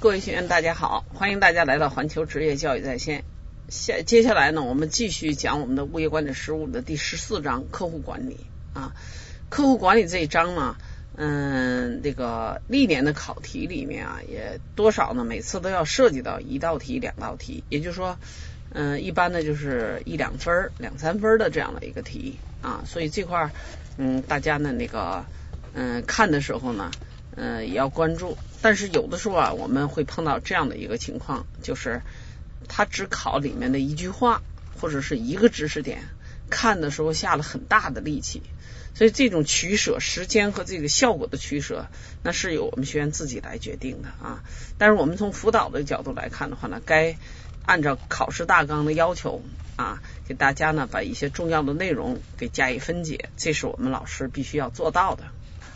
各位学员，大家好，欢迎大家来到环球职业教育在线。下接下来呢，我们继续讲我们的物业管理实务的第十四章客户管理啊。客户管理这一章呢，嗯，这个历年的考题里面啊，也多少呢，每次都要涉及到一道题、两道题，也就是说，嗯，一般呢就是一两分、两三分的这样的一个题啊。所以这块儿，嗯，大家呢那个，嗯，看的时候呢。嗯，也要关注，但是有的时候啊，我们会碰到这样的一个情况，就是他只考里面的一句话或者是一个知识点，看的时候下了很大的力气，所以这种取舍，时间和这个效果的取舍，那是由我们学员自己来决定的啊。但是我们从辅导的角度来看的话呢，该按照考试大纲的要求啊，给大家呢把一些重要的内容给加以分解，这是我们老师必须要做到的。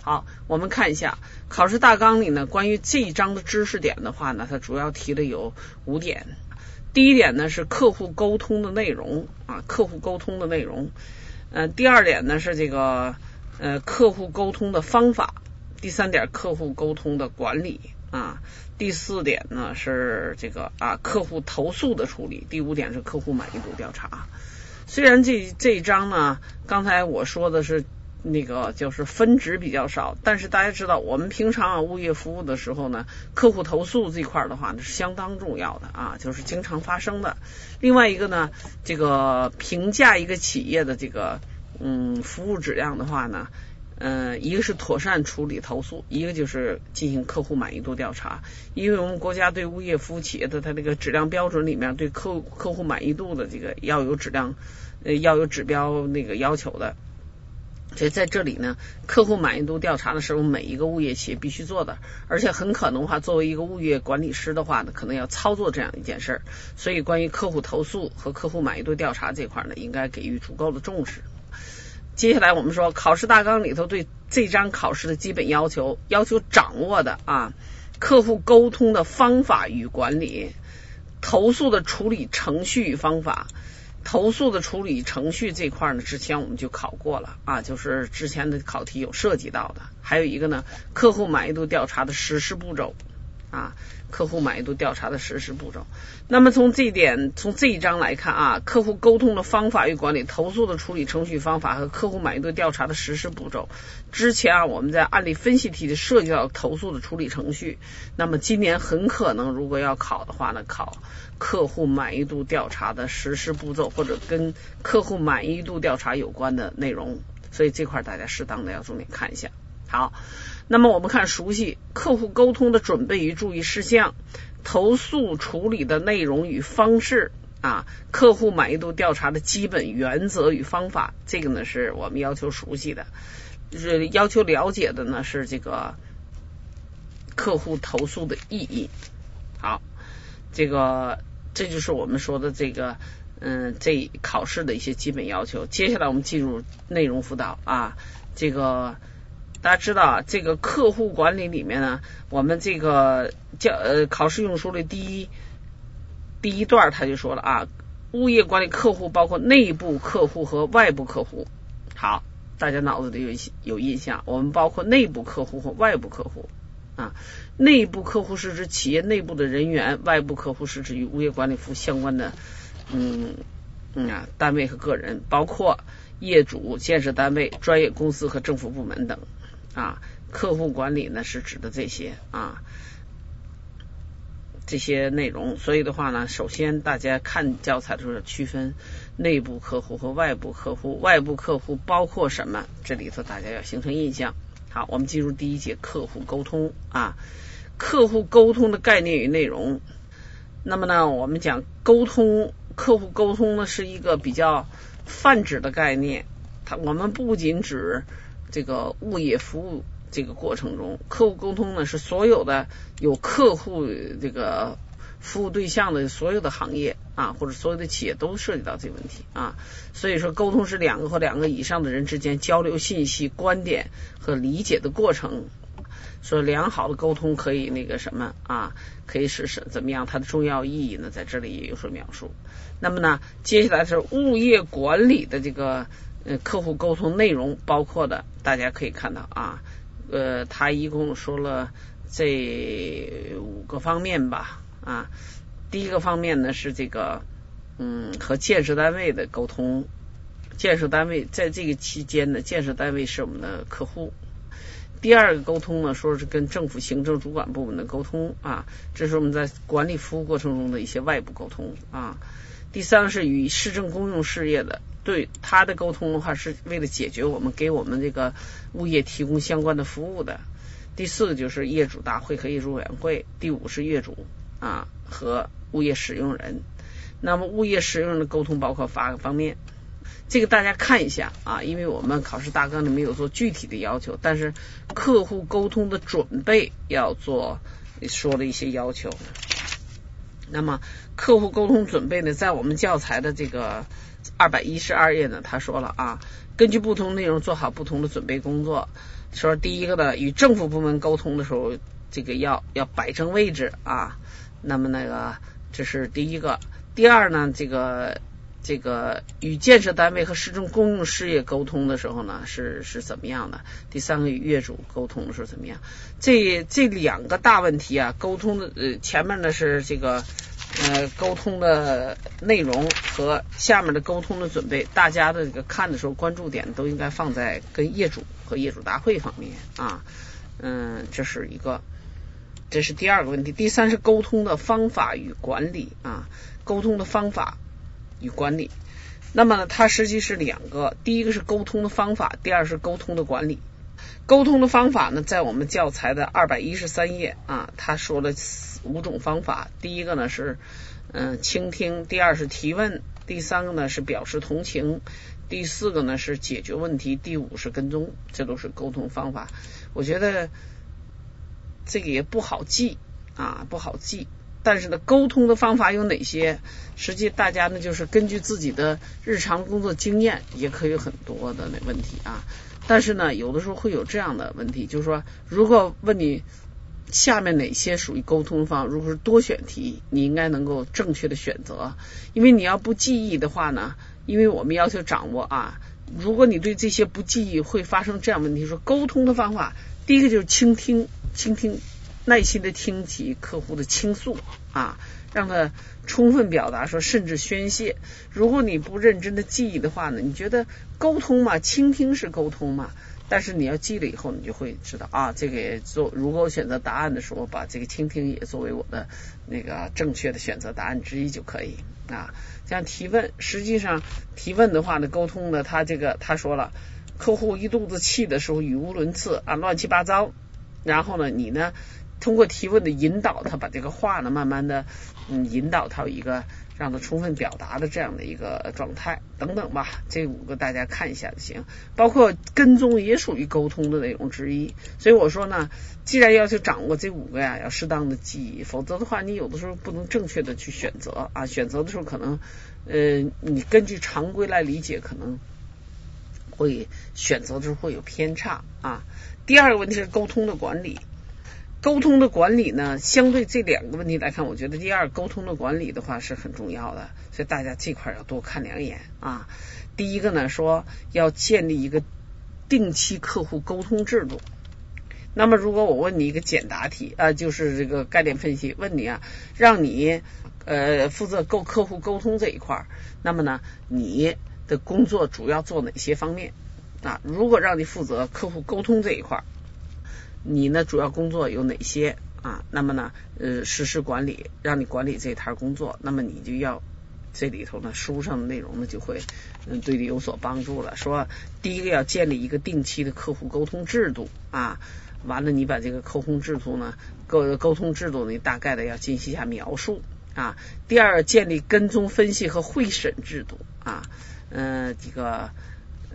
好，我们看一下考试大纲里呢，关于这一章的知识点的话呢，它主要提的有五点。第一点呢是客户沟通的内容啊，客户沟通的内容。嗯，第二点呢是这个呃客户沟通的方法。第三点客户沟通的管理啊。第四点呢是这个啊客户投诉的处理。第五点是客户满意度调查。虽然这这一章呢，刚才我说的是。那个就是分值比较少，但是大家知道，我们平常啊物业服务的时候呢，客户投诉这块的话呢是相当重要的啊，就是经常发生的。另外一个呢，这个评价一个企业的这个嗯服务质量的话呢，嗯，一个是妥善处理投诉，一个就是进行客户满意度调查。因为我们国家对物业服务企业的它这个质量标准里面，对客客户满意度的这个要有质量呃要有指标那个要求的。所以在这里呢，客户满意度调查的是我们每一个物业企业必须做的，而且很可能的话，作为一个物业管理师的话呢，可能要操作这样一件事儿。所以，关于客户投诉和客户满意度调查这块呢，应该给予足够的重视。接下来我们说，考试大纲里头对这张考试的基本要求，要求掌握的啊，客户沟通的方法与管理，投诉的处理程序与方法。投诉的处理程序这块呢，之前我们就考过了啊，就是之前的考题有涉及到的。还有一个呢，客户满意度调查的实施步骤啊。客户满意度调查的实施步骤。那么从这一点，从这一章来看啊，客户沟通的方法与管理，投诉的处理程序方法和客户满意度调查的实施步骤。之前啊，我们在案例分析题的涉及到投诉的处理程序。那么今年很可能，如果要考的话呢，考客户满意度调查的实施步骤或者跟客户满意度调查有关的内容。所以这块大家适当的要重点看一下。好。那么我们看熟悉客户沟通的准备与注意事项，投诉处理的内容与方式啊，客户满意度调查的基本原则与方法，这个呢是我们要求熟悉的，就是要求了解的呢是这个客户投诉的意义。好，这个这就是我们说的这个嗯这考试的一些基本要求。接下来我们进入内容辅导啊，这个。大家知道啊，这个客户管理里面呢，我们这个教呃考试用书的第一第一段他就说了啊，物业管理客户包括内部客户和外部客户。好，大家脑子里有有印象，我们包括内部客户和外部客户啊。内部客户是指企业内部的人员，外部客户是指与物业管理服务相关的嗯嗯啊单位和个人，包括业主、建设单位、专业公司和政府部门等。啊，客户管理呢是指的这些啊，这些内容。所以的话呢，首先大家看教材的时候区分内部客户和外部客户，外部客户包括什么？这里头大家要形成印象。好，我们进入第一节客户沟通啊，客户沟通的概念与内容。那么呢，我们讲沟通，客户沟通呢是一个比较泛指的概念，它我们不仅指。这个物业服务这个过程中，客户沟通呢是所有的有客户这个服务对象的所有的行业啊，或者所有的企业都涉及到这个问题啊。所以说，沟通是两个或两个以上的人之间交流信息、观点和理解的过程。说良好的沟通可以那个什么啊，可以是什怎么样？它的重要意义呢，在这里也有所描述。那么呢，接下来是物业管理的这个。呃，客户沟通内容包括的，大家可以看到啊，呃，他一共说了这五个方面吧啊。第一个方面呢是这个嗯和建设单位的沟通，建设单位在这个期间呢，建设单位是我们的客户。第二个沟通呢，说是跟政府行政主管部门的沟通啊，这是我们在管理服务过程中的一些外部沟通啊。第三个是与市政公用事业的。对他的沟通的话，是为了解决我们给我们这个物业提供相关的服务的。第四个就是业主大会和业主委员会。第五是业主啊和物业使用人。那么物业使用的沟通包括八个方面，这个大家看一下啊，因为我们考试大纲里没有做具体的要求，但是客户沟通的准备要做说了一些要求。那么客户沟通准备呢，在我们教材的这个。二百一十二页呢，他说了啊，根据不同内容做好不同的准备工作。说第一个呢，与政府部门沟通的时候，这个要要摆正位置啊。那么那个这是第一个。第二呢，这个这个与建设单位和市政公用事业沟通的时候呢，是是怎么样的？第三个与业主沟通的时候怎么样？这这两个大问题啊，沟通的呃前面呢是这个。呃，沟通的内容和下面的沟通的准备，大家的这个看的时候关注点都应该放在跟业主和业主大会方面啊。嗯，这是一个，这是第二个问题。第三是沟通的方法与管理啊，沟通的方法与管理。那么呢，它实际是两个，第一个是沟通的方法，第二是沟通的管理。沟通的方法呢，在我们教材的二百一十三页啊，他说了五种方法。第一个呢是嗯倾听，第二是提问，第三个呢是表示同情，第四个呢是解决问题，第五是跟踪。这都是沟通方法。我觉得这个也不好记啊，不好记。但是呢，沟通的方法有哪些？实际大家呢就是根据自己的日常工作经验，也可以有很多的那问题啊。但是呢，有的时候会有这样的问题，就是说，如果问你下面哪些属于沟通方，如果是多选题，你应该能够正确的选择。因为你要不记忆的话呢，因为我们要求掌握啊，如果你对这些不记忆，会发生这样问题：说沟通的方法，第一个就是倾听，倾听，耐心的听取客户的倾诉啊。让他充分表达，说甚至宣泄。如果你不认真的记忆的话呢，你觉得沟通嘛，倾听是沟通嘛？但是你要记了以后，你就会知道啊，这个做如果我选择答案的时候，把这个倾听也作为我的那个正确的选择答案之一就可以啊。像提问，实际上提问的话呢，沟通呢他这个他说了，客户一肚子气的时候语无伦次啊，乱七八糟，然后呢，你呢？通过提问的引导，他把这个话呢，慢慢的嗯引导他一个让他充分表达的这样的一个状态等等吧。这五个大家看一下就行。包括跟踪也属于沟通的内容之一。所以我说呢，既然要求掌握这五个呀，要适当的记忆，否则的话，你有的时候不能正确的去选择啊。选择的时候可能呃，你根据常规来理解，可能会选择的时候会有偏差啊。第二个问题是沟通的管理。沟通的管理呢，相对这两个问题来看，我觉得第二沟通的管理的话是很重要的，所以大家这块要多看两眼啊。第一个呢，说要建立一个定期客户沟通制度。那么，如果我问你一个简答题啊，就是这个概念分析，问你啊，让你呃负责够客户沟通这一块，那么呢，你的工作主要做哪些方面啊？如果让你负责客户沟通这一块。你呢？主要工作有哪些啊？那么呢？呃，实施管理，让你管理这一摊工作，那么你就要这里头呢，书上的内容呢就会嗯对你有所帮助了。说第一个要建立一个定期的客户沟通制度啊，完了你把这个沟通制度呢，沟沟通制度呢大概的要进行一下描述啊。第二，建立跟踪分析和会审制度啊，嗯，这个。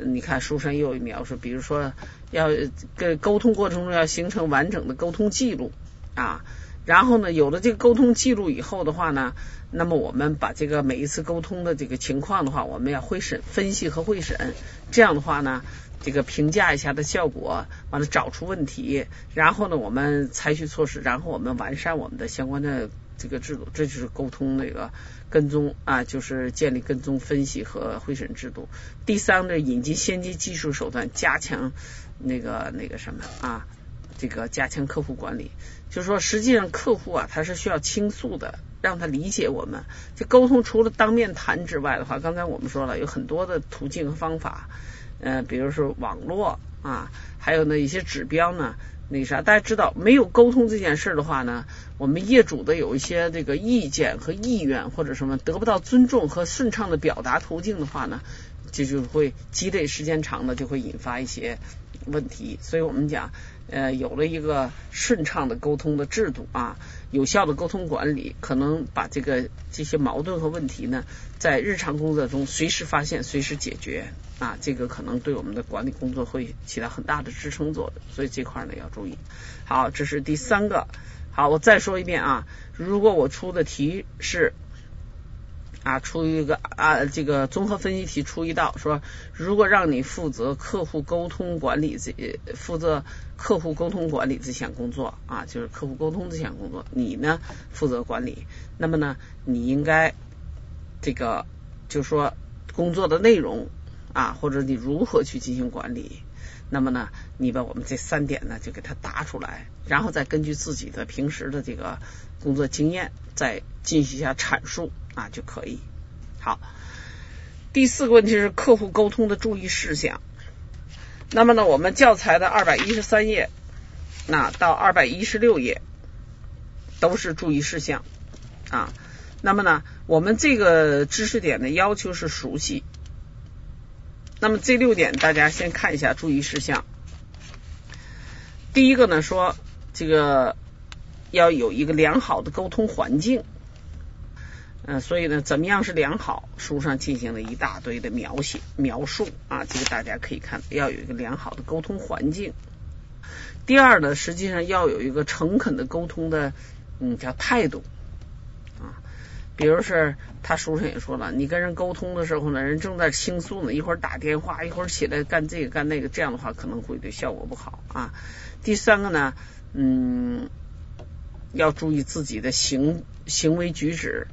你看书上又有描述，比如说要跟沟通过程中要形成完整的沟通记录啊，然后呢，有了这个沟通记录以后的话呢，那么我们把这个每一次沟通的这个情况的话，我们要会审分析和会审，这样的话呢，这个评价一下的效果，完了找出问题，然后呢，我们采取措施，然后我们完善我们的相关的。这个制度，这就是沟通那个跟踪啊，就是建立跟踪分析和会审制度。第三呢，引进先进技术手段，加强那个那个什么啊，这个加强客户管理。就是说，实际上客户啊，他是需要倾诉的，让他理解我们。这沟通除了当面谈之外的话，刚才我们说了，有很多的途径和方法，呃，比如说网络啊，还有呢一些指标呢。那啥，大家知道，没有沟通这件事的话呢，我们业主的有一些这个意见和意愿或者什么得不到尊重和顺畅的表达途径的话呢，这就会积累时间长了，就会引发一些问题。所以我们讲，呃，有了一个顺畅的沟通的制度啊，有效的沟通管理，可能把这个这些矛盾和问题呢，在日常工作中随时发现，随时解决。啊，这个可能对我们的管理工作会起到很大的支撑作用，所以这块呢要注意。好，这是第三个。好，我再说一遍啊，如果我出的题是啊，出一个啊，这个综合分析题出一道，说如果让你负责客户沟通管理这负责客户沟通管理这项工作啊，就是客户沟通这项工作，你呢负责管理，那么呢，你应该这个就说工作的内容。啊，或者你如何去进行管理？那么呢，你把我们这三点呢就给它答出来，然后再根据自己的平时的这个工作经验再进行一下阐述啊就可以。好，第四个问题是客户沟通的注意事项。那么呢，我们教材的二百一十三页那到二百一十六页都是注意事项啊。那么呢，我们这个知识点的要求是熟悉。那么这六点大家先看一下注意事项。第一个呢，说这个要有一个良好的沟通环境。嗯，所以呢，怎么样是良好？书上进行了一大堆的描写描述啊，这个大家可以看，要有一个良好的沟通环境。第二呢，实际上要有一个诚恳的沟通的嗯叫态度啊。比如是他书上也说了，你跟人沟通的时候呢，人正在倾诉呢，一会儿打电话，一会儿起来干这个干那个，这样的话可能会对效果不好啊。第三个呢，嗯，要注意自己的行行为举止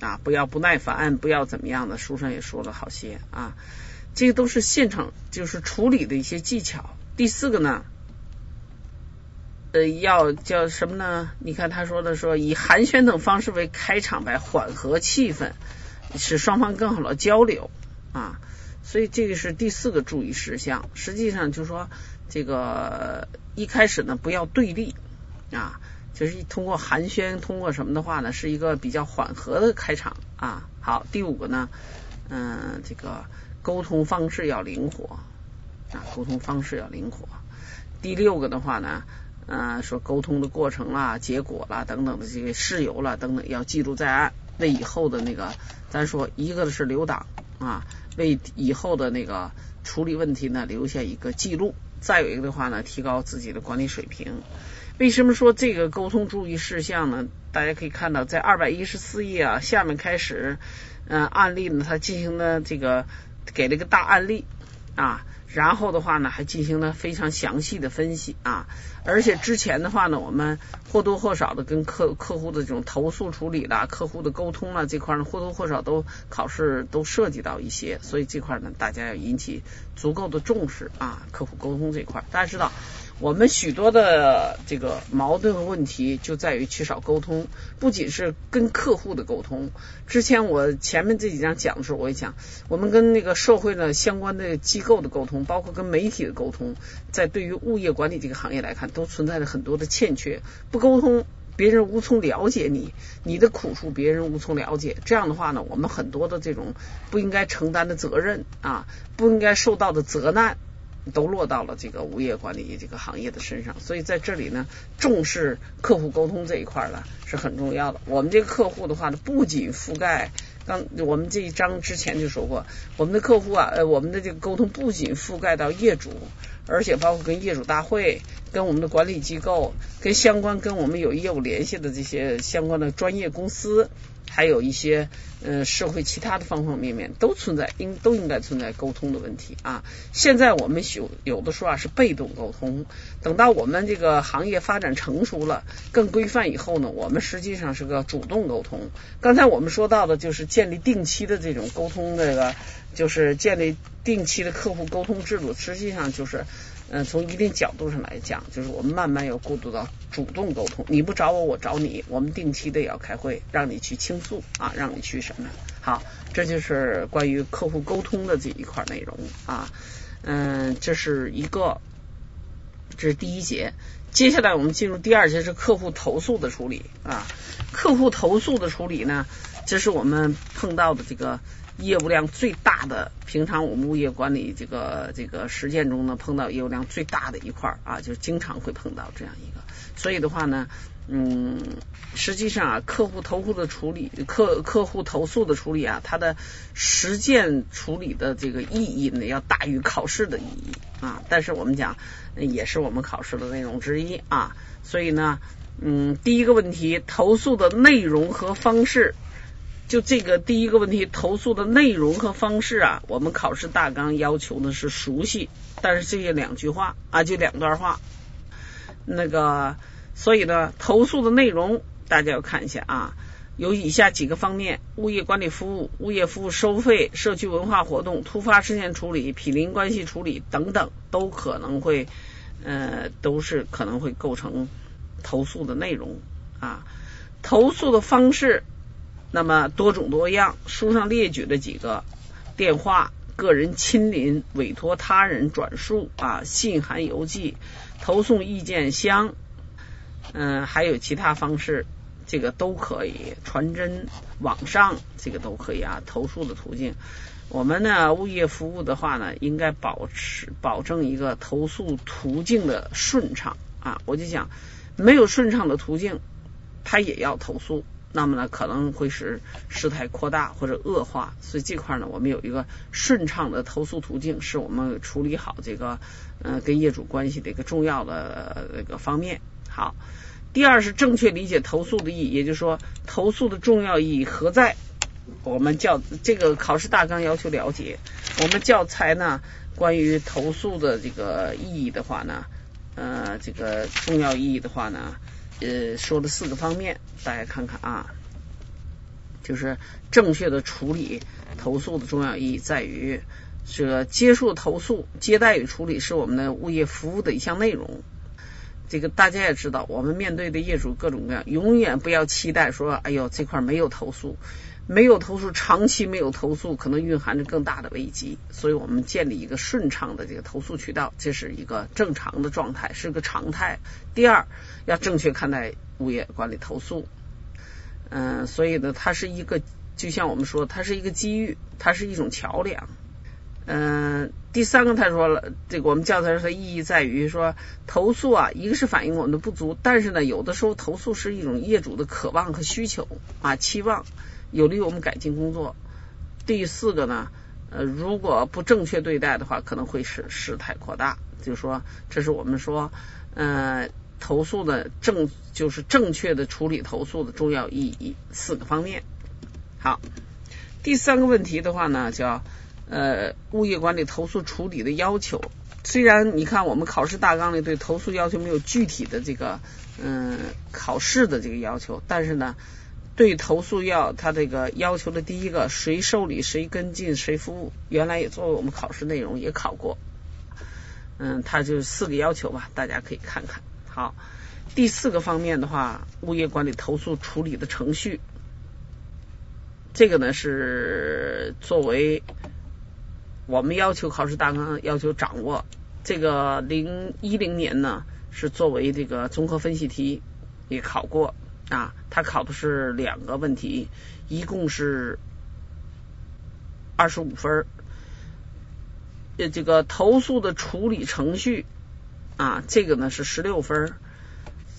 啊，不要不耐烦，不要怎么样的。书上也说了好些啊，这个都是现场就是处理的一些技巧。第四个呢。呃，要叫什么呢？你看他说的说，以寒暄等方式为开场白，缓和气氛，使双方更好的交流啊。所以这个是第四个注意事项。实际上就是说，这个一开始呢，不要对立啊，就是通过寒暄，通过什么的话呢，是一个比较缓和的开场啊。好，第五个呢，嗯，这个沟通方式要灵活啊，沟通方式要灵活。第六个的话呢。啊，说沟通的过程啦、结果啦等等的这些事由啦等等，要记录在案，为以后的那个，咱说一个是留档啊，为以后的那个处理问题呢留下一个记录。再有一个的话呢，提高自己的管理水平。为什么说这个沟通注意事项呢？大家可以看到，在二百一十四页啊，下面开始，嗯，案例呢，它进行了这个给了个大案例啊。然后的话呢，还进行了非常详细的分析啊，而且之前的话呢，我们或多或少的跟客客户的这种投诉处理啦、客户的沟通啦这块呢，或多或少都考试都涉及到一些，所以这块呢，大家要引起足够的重视啊，客户沟通这块，大家知道。我们许多的这个矛盾和问题就在于缺少沟通，不仅是跟客户的沟通。之前我前面这几章讲的时候，我也讲，我们跟那个社会的相关的机构的沟通，包括跟媒体的沟通，在对于物业管理这个行业来看，都存在着很多的欠缺。不沟通，别人无从了解你，你的苦处别人无从了解。这样的话呢，我们很多的这种不应该承担的责任啊，不应该受到的责难。都落到了这个物业管理这个行业的身上，所以在这里呢，重视客户沟通这一块呢是很重要的。我们这个客户的话呢，不仅覆盖刚我们这一章之前就说过，我们的客户啊，呃，我们的这个沟通不仅覆盖到业主，而且包括跟业主大会、跟我们的管理机构、跟相关跟我们有业务联系的这些相关的专业公司。还有一些呃社会其他的方方面面都存在，应都应该存在沟通的问题啊。现在我们有有的说啊是被动沟通，等到我们这个行业发展成熟了、更规范以后呢，我们实际上是个主动沟通。刚才我们说到的就是建立定期的这种沟通，这个就是建立定期的客户沟通制度，实际上就是嗯，从一定角度上来讲，就是我们慢慢要过渡到主动沟通。你不找我，我找你，我们定期的也要开会，让你去倾诉啊，让你去什么？好，这就是关于客户沟通的这一块内容啊。嗯，这是一个，这是第一节。接下来我们进入第二节，是客户投诉的处理啊。客户投诉的处理呢，这是我们碰到的这个。业务量最大的，平常我们物业管理这个这个实践中呢，碰到业务量最大的一块啊，就是经常会碰到这样一个。所以的话呢，嗯，实际上啊，客户投诉的处理，客客户投诉的处理啊，它的实践处理的这个意义呢，要大于考试的意义啊。但是我们讲，也是我们考试的内容之一啊。所以呢，嗯，第一个问题，投诉的内容和方式。就这个第一个问题，投诉的内容和方式啊，我们考试大纲要求的是熟悉，但是这些两句话啊，就两段话，那个，所以呢，投诉的内容大家要看一下啊，有以下几个方面：物业管理服务、物业服务收费、社区文化活动、突发事件处理、毗邻关系处理等等，都可能会呃，都是可能会构成投诉的内容啊，投诉的方式。那么多种多样，书上列举了几个：电话、个人亲临、委托他人转述啊、信函邮寄、投送意见箱，嗯，还有其他方式，这个都可以。传真、网上，这个都可以啊。投诉的途径，我们呢，物业服务的话呢，应该保持保证一个投诉途径的顺畅啊。我就讲，没有顺畅的途径，他也要投诉。那么呢，可能会使事态扩大或者恶化，所以这块呢，我们有一个顺畅的投诉途径，是我们处理好这个嗯跟业主关系的一个重要的那个方面。好，第二是正确理解投诉的意义，也就是说投诉的重要意义何在？我们教这个考试大纲要求了解，我们教材呢关于投诉的这个意义的话呢，呃，这个重要意义的话呢。呃，说的四个方面，大家看看啊，就是正确的处理投诉的重要意义在于，这接受投诉、接待与处理是我们的物业服务的一项内容。这个大家也知道，我们面对的业主各种各样，永远不要期待说，哎呦，这块没有投诉。没有投诉，长期没有投诉，可能蕴含着更大的危机。所以我们建立一个顺畅的这个投诉渠道，这是一个正常的状态，是个常态。第二，要正确看待物业管理投诉。嗯，所以呢，它是一个，就像我们说，它是一个机遇，它是一种桥梁。嗯，第三个他说了，这个我们教材的意义在于说，投诉啊，一个是反映我们的不足，但是呢，有的时候投诉是一种业主的渴望和需求啊，期望。有利于我们改进工作。第四个呢，呃，如果不正确对待的话，可能会使事态扩大。就是说，这是我们说，呃，投诉的正就是正确的处理投诉的重要意义四个方面。好，第三个问题的话呢，叫呃，物业管理投诉处理的要求。虽然你看我们考试大纲里对投诉要求没有具体的这个嗯考试的这个要求，但是呢。对投诉要他这个要求的第一个，谁受理谁跟进谁服务，原来也作为我们考试内容也考过，嗯，它就四个要求吧，大家可以看看。好，第四个方面的话，物业管理投诉处理的程序，这个呢是作为我们要求考试大纲要求掌握，这个零一零年呢是作为这个综合分析题也考过。啊，他考的是两个问题，一共是二十五分呃，这个投诉的处理程序啊，这个呢是十六分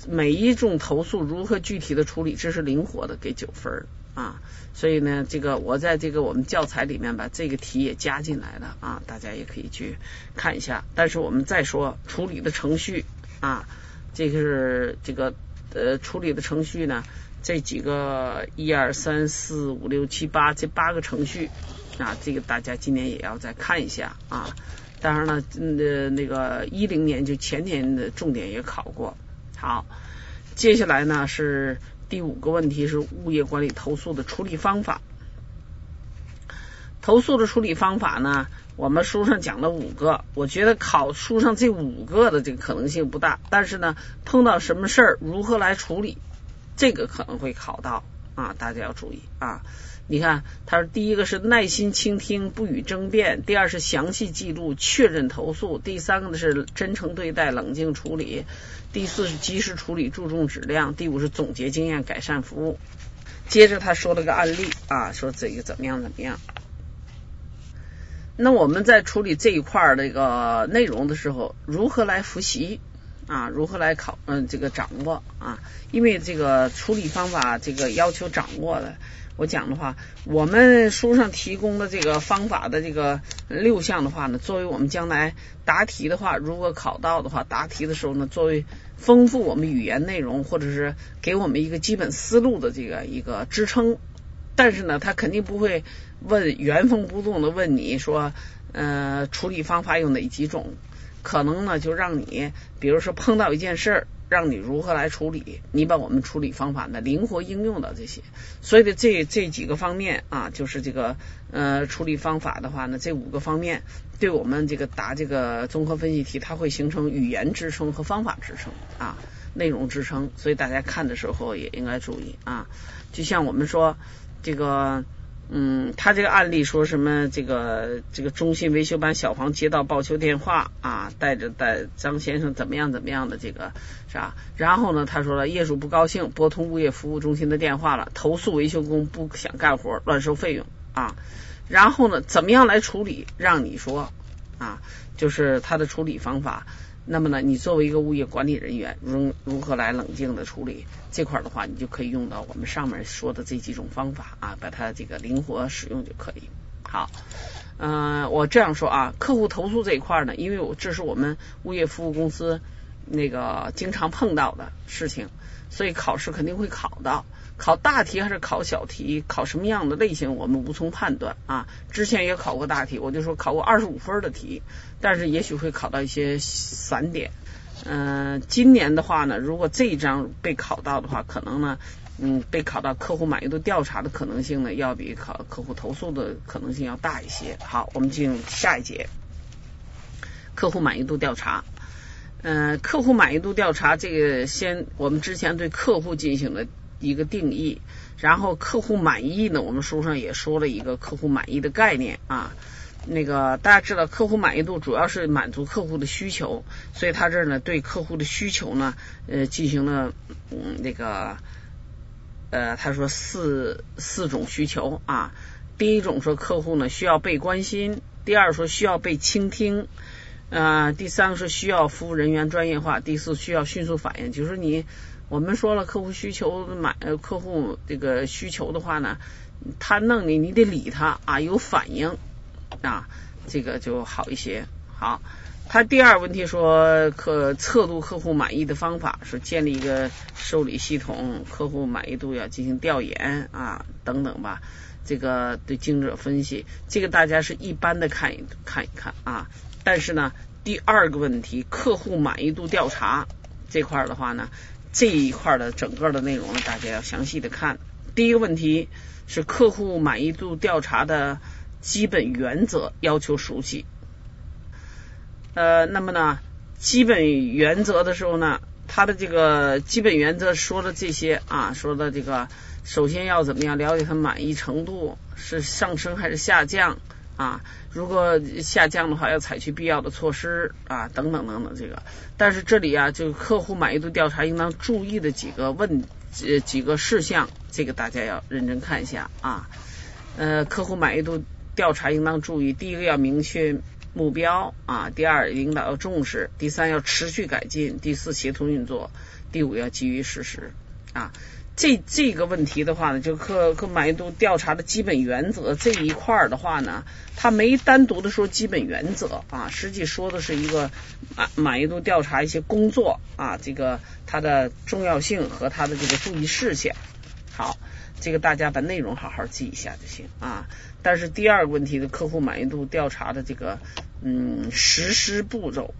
每一种投诉如何具体的处理，这是灵活的，给九分啊。所以呢，这个我在这个我们教材里面把这个题也加进来了啊，大家也可以去看一下。但是我们再说处理的程序啊，这个是这个。呃，处理的程序呢？这几个一二三四五六七八这八个程序啊，这个大家今年也要再看一下啊。当然了，呃，那个一零年就前年的重点也考过。好，接下来呢是第五个问题是物业管理投诉的处理方法。投诉的处理方法呢，我们书上讲了五个，我觉得考书上这五个的这个可能性不大，但是呢，碰到什么事儿如何来处理，这个可能会考到啊，大家要注意啊。你看，他说第一个是耐心倾听，不予争辩；第二是详细记录，确认投诉；第三个呢是真诚对待，冷静处理；第四是及时处理，注重质量；第五是总结经验，改善服务。接着他说了个案例啊，说这个怎么样怎么样。那我们在处理这一块儿这个内容的时候，如何来复习啊？如何来考嗯这个掌握啊？因为这个处理方法这个要求掌握的。我讲的话，我们书上提供的这个方法的这个六项的话呢，作为我们将来答题的话，如果考到的话，答题的时候呢，作为丰富我们语言内容，或者是给我们一个基本思路的这个一个支撑。但是呢，他肯定不会问原封不动的问你说，呃，处理方法有哪几种？可能呢，就让你，比如说碰到一件事儿。让你如何来处理？你把我们处理方法呢灵活应用到这些，所以的这这几个方面啊，就是这个呃处理方法的话呢，这五个方面对我们这个答这个综合分析题，它会形成语言支撑和方法支撑啊，内容支撑。所以大家看的时候也应该注意啊，就像我们说这个。嗯，他这个案例说什么？这个这个中信维修班小黄接到报修电话啊，带着带张先生怎么样怎么样的这个是吧？然后呢，他说了业主不高兴，拨通物业服务中心的电话了，投诉维修工不想干活，乱收费用啊。然后呢，怎么样来处理？让你说啊，就是他的处理方法。那么呢，你作为一个物业管理人员，如如何来冷静的处理这块儿的话，你就可以用到我们上面说的这几种方法啊，把它这个灵活使用就可以。好，嗯，我这样说啊，客户投诉这一块呢，因为我这是我们物业服务公司那个经常碰到的事情，所以考试肯定会考到。考大题还是考小题？考什么样的类型？我们无从判断啊。之前也考过大题，我就说考过二十五分的题，但是也许会考到一些散点。嗯，今年的话呢，如果这一章被考到的话，可能呢，嗯，被考到客户满意度调查的可能性呢，要比考客户投诉的可能性要大一些。好，我们进入下一节，客户满意度调查。嗯，客户满意度调查这个，先我们之前对客户进行了。一个定义，然后客户满意呢？我们书上也说了一个客户满意的概念啊。那个大家知道，客户满意度主要是满足客户的需求，所以他这儿呢对客户的需求呢呃进行了嗯那个呃他说四四种需求啊。第一种说客户呢需要被关心，第二说需要被倾听，呃第三个是需要服务人员专业化，第四需要迅速反应，就是你。我们说了，客户需求满，客户这个需求的话呢，他弄你，你得理他啊，有反应啊，这个就好一些。好，他第二问题说，可测度客户满意的方法是建立一个受理系统，客户满意度要进行调研啊，等等吧。这个对经者分析，这个大家是一般的看一看一看啊。但是呢，第二个问题，客户满意度调查这块的话呢。这一块的整个的内容呢，大家要详细的看。第一个问题是客户满意度调查的基本原则，要求熟悉。呃，那么呢，基本原则的时候呢，它的这个基本原则说的这些啊，说的这个首先要怎么样了解他满意程度是上升还是下降。啊，如果下降的话，要采取必要的措施啊，等等等等，这个。但是这里啊，就客户满意度调查应当注意的几个问呃几个事项，这个大家要认真看一下啊。呃，客户满意度调查应当注意，第一个要明确目标啊，第二领导要重视，第三要持续改进，第四协同运作，第五要基于事实啊。这这个问题的话呢，就客客满意度调查的基本原则这一块儿的话呢，他没单独的说基本原则啊，实际说的是一个满满意度调查一些工作啊，这个它的重要性和它的这个注意事项。好，这个大家把内容好好记一下就行啊。但是第二个问题的客户满意度调查的这个嗯实施步骤，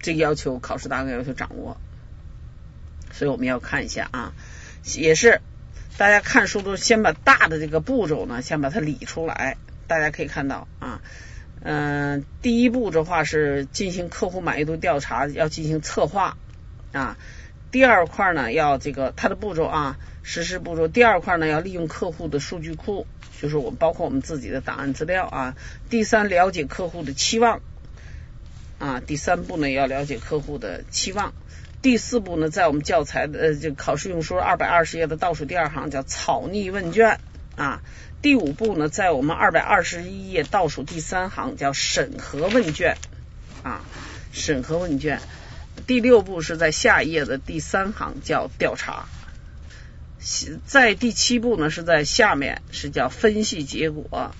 这个要求考试大纲要求掌握。所以我们要看一下啊，也是大家看书都先把大的这个步骤呢，先把它理出来，大家可以看到啊，嗯，第一步的话是进行客户满意度调查，要进行策划啊。第二块呢，要这个它的步骤啊，实施步骤。第二块呢，要利用客户的数据库，就是我们包括我们自己的档案资料啊。第三，了解客户的期望啊。第三步呢，要了解客户的期望。第四步呢，在我们教材的呃，这考试用书二百二十页的倒数第二行叫草拟问卷啊。第五步呢，在我们二百二十一页倒数第三行叫审核问卷啊，审核问卷。第六步是在下一页的第三行叫调查，在第七步呢是在下面是叫分析结果。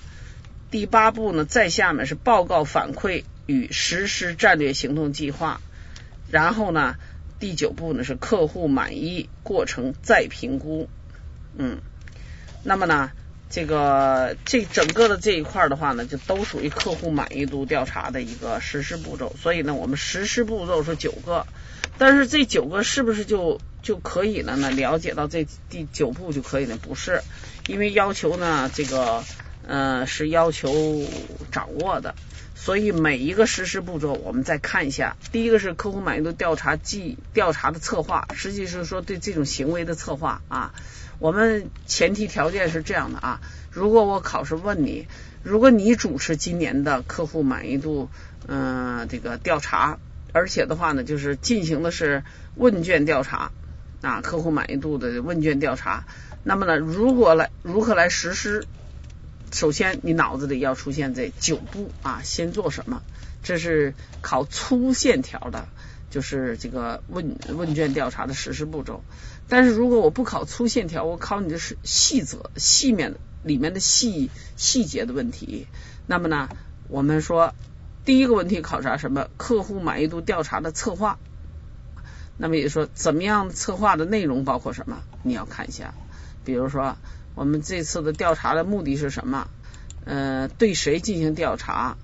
第八步呢在下面是报告反馈与实施战略行动计划。然后呢第九步呢是客户满意过程再评估。嗯，那么呢？这个这整个的这一块的话呢，就都属于客户满意度调查的一个实施步骤。所以呢，我们实施步骤是九个，但是这九个是不是就就可以了呢？了解到这第九步就可以呢？不是，因为要求呢，这个呃是要求掌握的。所以每一个实施步骤，我们再看一下。第一个是客户满意度调查计调查的策划，实际是说对这种行为的策划啊。我们前提条件是这样的啊，如果我考试问你，如果你主持今年的客户满意度嗯这个调查，而且的话呢，就是进行的是问卷调查啊，客户满意度的问卷调查，那么呢，如果来如何来实施？首先，你脑子里要出现这九步啊，先做什么？这是考粗线条的。就是这个问问卷调查的实施步骤，但是如果我不考粗线条，我考你的是细则、细面里面的细细节的问题，那么呢，我们说第一个问题考察什么？客户满意度调查的策划，那么也说怎么样策划的内容包括什么？你要看一下，比如说我们这次的调查的目的是什么？呃，对谁进行调查？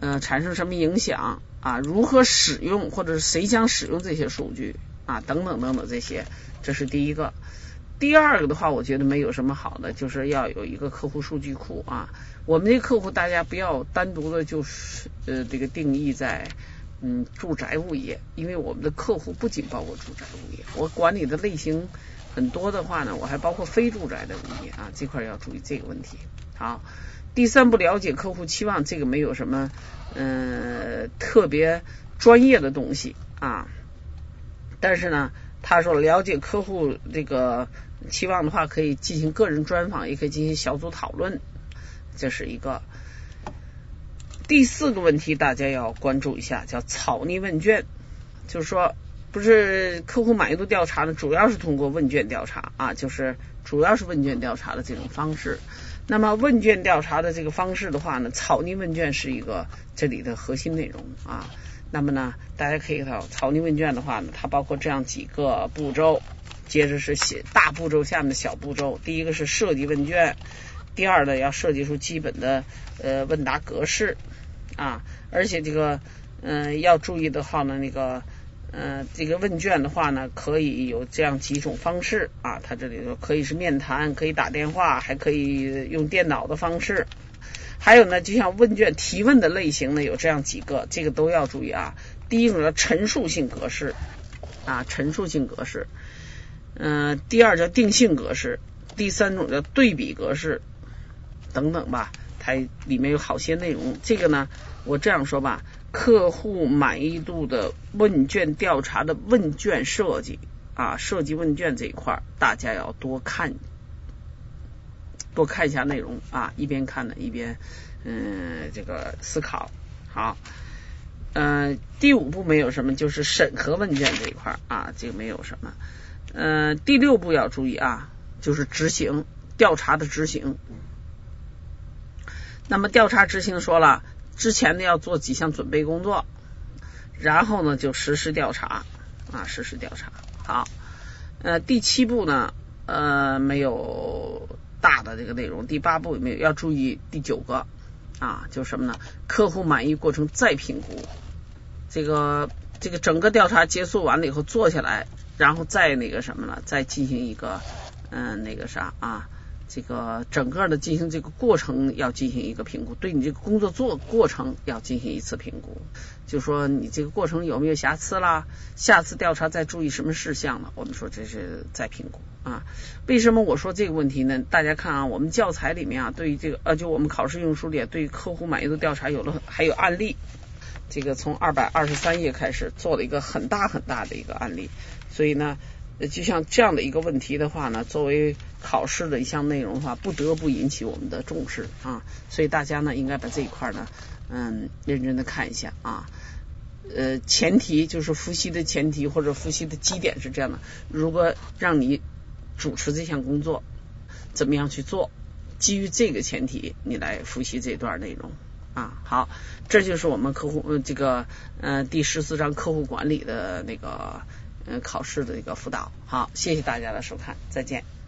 呃，产生什么影响？啊，如何使用，或者是谁将使用这些数据啊？等等等等，这些，这是第一个。第二个的话，我觉得没有什么好的，就是要有一个客户数据库啊。我们这客户，大家不要单独的，就是呃，这个定义在嗯住宅物业，因为我们的客户不仅包括住宅物业，我管理的类型很多的话呢，我还包括非住宅的物业啊，这块要注意这个问题。好。第三步，了解客户期望，这个没有什么嗯特别专业的东西啊。但是呢，他说了解客户这个期望的话，可以进行个人专访，也可以进行小组讨论，这是一个。第四个问题，大家要关注一下，叫草拟问卷，就是说，不是客户满意度调查呢，主要是通过问卷调查啊，就是主要是问卷调查的这种方式。那么问卷调查的这个方式的话呢，草拟问卷是一个这里的核心内容啊。那么呢，大家可以看到草拟问卷的话呢，它包括这样几个步骤。接着是写大步骤下面的小步骤。第一个是设计问卷，第二呢要设计出基本的呃问答格式啊，而且这个嗯要注意的话呢，那个。嗯，这个问卷的话呢，可以有这样几种方式啊。它这里头可以是面谈，可以打电话，还可以用电脑的方式。还有呢，就像问卷提问的类型呢，有这样几个，这个都要注意啊。第一种叫陈述性格式啊，陈述性格式。嗯，第二叫定性格式，第三种叫对比格式等等吧。它里面有好些内容。这个呢，我这样说吧。客户满意度的问卷调查的问卷设计啊，设计问卷这一块，大家要多看，多看一下内容啊，一边看呢一边嗯这个思考。好，嗯，第五步没有什么，就是审核问卷这一块啊，这个没有什么。嗯，第六步要注意啊，就是执行调查的执行。那么调查执行说了。之前呢要做几项准备工作，然后呢就实施调查啊，实施调查。好，呃，第七步呢呃没有大的这个内容，第八步也没有，要注意第九个啊，就是什么呢？客户满意过程再评估。这个这个整个调查结束完了以后，坐下来，然后再那个什么呢？再进行一个嗯那个啥啊，这个整个的进行这个过程要进行一个评估，对你这个工作做过程要进行一次评估，就说你这个过程有没有瑕疵啦，下次调查再注意什么事项了，我们说这是再评估啊。为什么我说这个问题呢？大家看啊，我们教材里面啊，对于这个呃，就我们考试用书里对客户满意度调查有了还有案例。这个从二百二十三页开始做了一个很大很大的一个案例，所以呢，就像这样的一个问题的话呢，作为考试的一项内容的话，不得不引起我们的重视啊。所以大家呢，应该把这一块呢，嗯，认真的看一下啊。呃，前提就是复习的前提或者复习的基点是这样的：如果让你主持这项工作，怎么样去做？基于这个前提，你来复习这段内容。啊，好，这就是我们客户这个呃第十四章客户管理的那个呃考试的一个辅导。好，谢谢大家的收看，再见。